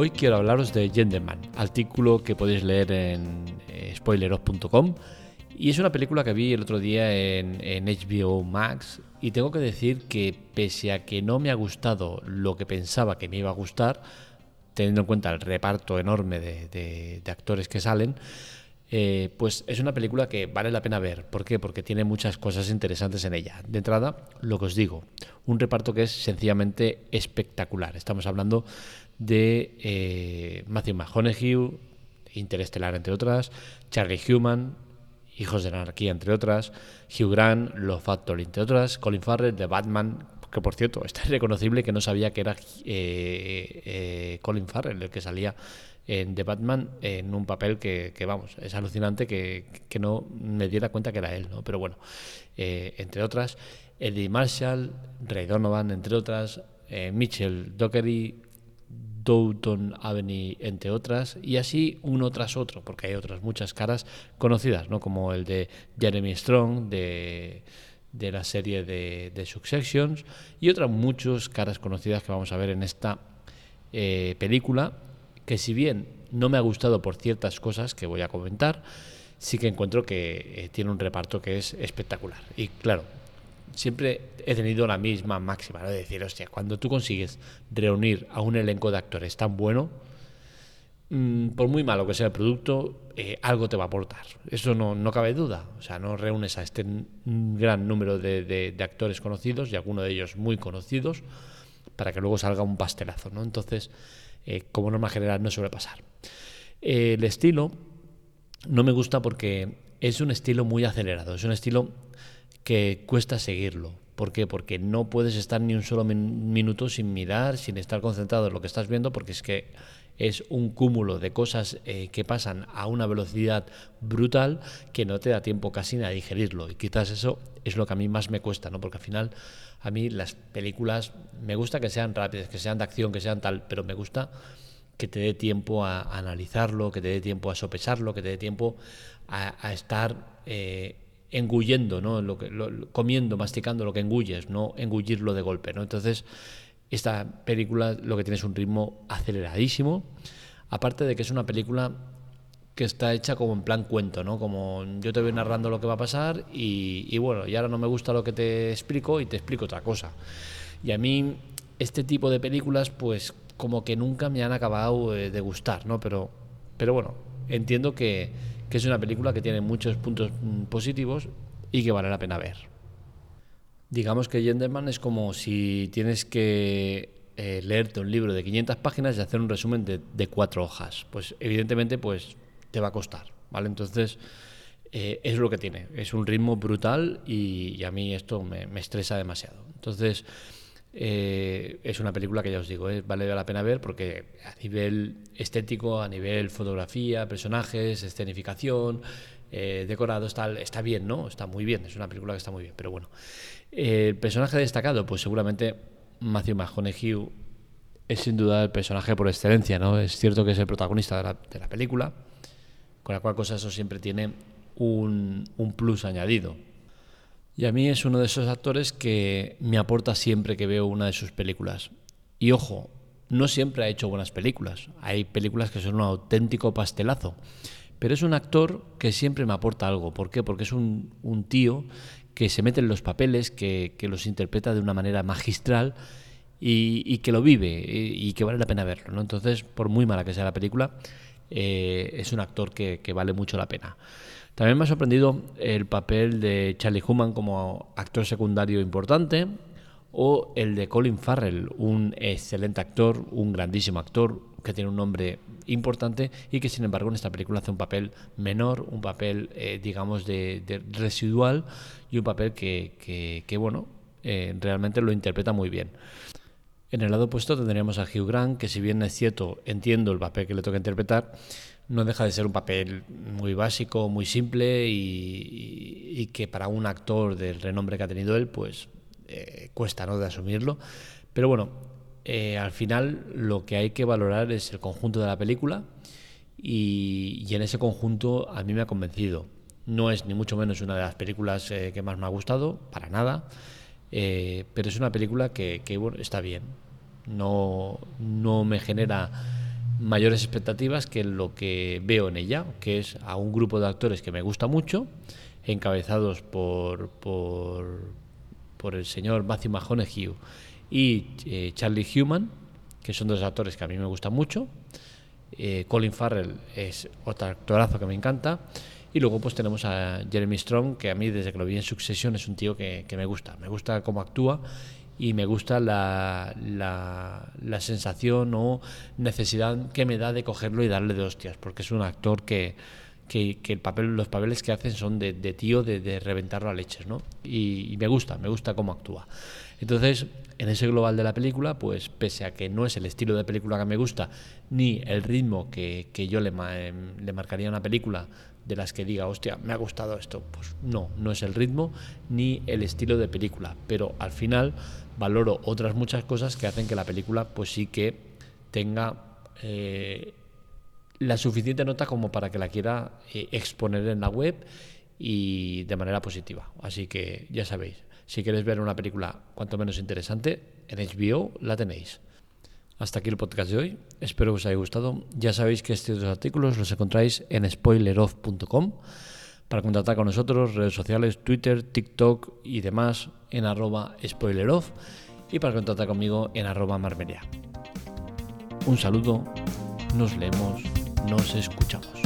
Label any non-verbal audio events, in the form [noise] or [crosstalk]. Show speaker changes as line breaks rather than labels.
Hoy quiero hablaros de Genderman, artículo que podéis leer en eh, spoileros.com. Y es una película que vi el otro día en, HBO Max y tengo que decir que pese a que no me ha gustado lo que pensaba que me iba a gustar, teniendo en cuenta el reparto enorme de, actores que salen, eh, pues es una película que vale la pena ver. ¿Por qué? Porque tiene muchas cosas interesantes en ella. De entrada, lo que os digo, un reparto que es sencillamente espectacular. Estamos hablando de eh, Matthew McConaughey, Interestelar, entre otras, Charlie Human, Hijos de la Anarquía, entre otras, Hugh Grant, Love Factory, entre otras, Colin Farrell, de Batman, que por cierto, [laughs] está irreconocible que no sabía que era eh, eh, Colin Farrell el que salía en The Batman en un papel que, vamos, es alucinante que, no me diera cuenta que era él, ¿no? Pero bueno, entre otras, Eddie Marshall, Ray Donovan, entre otras, Mitchell Dockery, Downton Avenue, entre otras, y así uno tras otro, porque hay otras muchas caras conocidas, ¿no? como el de Jeremy Strong, de, de la serie de, de, Successions, y otras muchas caras conocidas que vamos a ver en esta eh, película, que si bien no me ha gustado por ciertas cosas que voy a comentar, sí que encuentro que eh, tiene un reparto que es espectacular. Y claro, siempre he tenido la misma máxima, ¿no? de decir, hostia, cuando tú consigues reunir a un elenco de actores tan bueno, mm, por muy malo que sea el producto, eh, algo te va a aportar. Eso no, no, cabe duda. O sea, no reúnes a este gran número de, actores conocidos y algunos de ellos muy conocidos para que luego salga un pastelazo. ¿no? Entonces, eh, como norma general, no suele pasar. el estilo no me gusta porque es un estilo muy acelerado. Es un estilo que cuesta seguirlo. ¿Por qué? Porque no puedes estar ni un solo minuto sin mirar, sin estar concentrado en lo que estás viendo, porque es que es un cúmulo de cosas eh, que pasan a una velocidad brutal que no te da tiempo casi ni a digerirlo. Y quizás eso es lo que a mí más me cuesta, ¿no? Porque al final a mí las películas me gusta que sean rápidas, que sean de acción, que sean tal, pero me gusta que te dé tiempo a, analizarlo, que te dé tiempo a sopesarlo, que te dé tiempo a, estar eh, engullendo, ¿no? Lo que, comiendo, masticando lo que engulles, no engullirlo de golpe, ¿no? Entonces, esta película lo que tiene es un ritmo aceleradísimo, aparte de que es una película que está hecha como en plan cuento, ¿no? Como yo te voy narrando lo que va a pasar y, y bueno, y ahora no me gusta lo que te explico y te explico otra cosa. Y a mí este tipo de películas, pues como que nunca me han acabado eh, de gustar, ¿no? Pero, pero bueno, entiendo que, que es una película que tiene muchos puntos mm, positivos y que vale la pena ver. Digamos que Genderman es como si tienes que eh, leerte un libro de 500 páginas y hacer un resumen de, cuatro hojas. Pues evidentemente pues te va a costar, ¿vale? Entonces eh, es lo que tiene, es un ritmo brutal y, a mí esto me, me estresa demasiado. Entonces eh, es una película que ya os digo, eh, vale la pena ver porque a nivel estético, a nivel fotografía, personajes, escenificación, eh, decorados, tal, está bien, ¿no? Está muy bien, es una película que está muy bien, pero bueno. el personaje destacado, pues seguramente Matthew McConaughey es sin duda el personaje por excelencia, ¿no? Es cierto que es el protagonista de la, de la película, con la cual cosa eso siempre tiene un, un plus añadido. Y a mí es uno de esos actores que me aporta siempre que veo una de sus películas. Y ojo, no siempre ha hecho buenas películas. Hay películas que son un auténtico pastelazo. Pero es un actor que siempre me aporta algo. ¿Por qué? Porque es un, tío que se mete en los papeles, que, los interpreta de una manera magistral y, que lo vive y, que vale la pena verlo. ¿no? Entonces, por muy mala que sea la película, eh, es un actor que vale mucho la pena. También me ha sorprendido el papel de Charlie Human como actor secundario importante o el de Colin Farrell, un excelente actor, un grandísimo actor que tiene un nombre importante y que sin embargo en esta película hace un papel menor, un papel eh, digamos de, residual y un papel que, bueno, eh, realmente lo interpreta muy bien. En el lado opuesto tendríamos a Hugh Grant, que si bien es cierto, entiendo el papel que le toca interpretar, no deja de ser un papel muy básico, muy simple y, que para un actor del renombre que ha tenido él, pues eh, cuesta ¿no? de asumirlo. Pero bueno, eh, al final lo que hay que valorar es el conjunto de la película y, en ese conjunto a mí me ha convencido. No es ni mucho menos una de las películas eh, que más me ha gustado, para nada, pero es una película que, está bien. No, no me genera mayores expectativas que lo que veo en ella, que es a un grupo de actores que me gusta mucho, encabezados por, por, por el señor Matthew McConaughey y eh, Charlie Human, que son dos actores que a mí me gustan mucho. Eh, Colin Farrell es otro actorazo que me encanta. Y luego pues tenemos a Jeremy Strong, que a mí desde que lo vi en Succession es un tío que, que me gusta. Me gusta cómo actúa y me gusta la, la, sensación o necesidad que me da de cogerlo y darle de hostias, porque es un actor que, que, el papel, los papeles que hacen son de, tío, de, de, reventarlo a leches, ¿no? Y, me gusta, me gusta cómo actúa. Entonces, en ese global de la película, pues pese a que no es el estilo de película que me gusta, ni el ritmo que, que yo le, le marcaría a una película de las que diga, hostia, me ha gustado esto, pues no, no es el ritmo ni el estilo de película, pero al final valoro otras muchas cosas que hacen que la película pues sí que tenga eh, la suficiente nota como para que la quiera eh, exponer en la web y de manera positiva. Así que ya sabéis, si queréis ver una película cuanto menos interesante, en HBO la tenéis. Hasta aquí el podcast de hoy. Espero que os haya gustado. Ya sabéis que estos artículos los encontráis en spoileroff.com. Para contactar con nosotros, redes sociales, Twitter, TikTok y demás en arroba spoileroff y para contactar conmigo en arroba marmeria. Un saludo, nos leemos, nos escuchamos.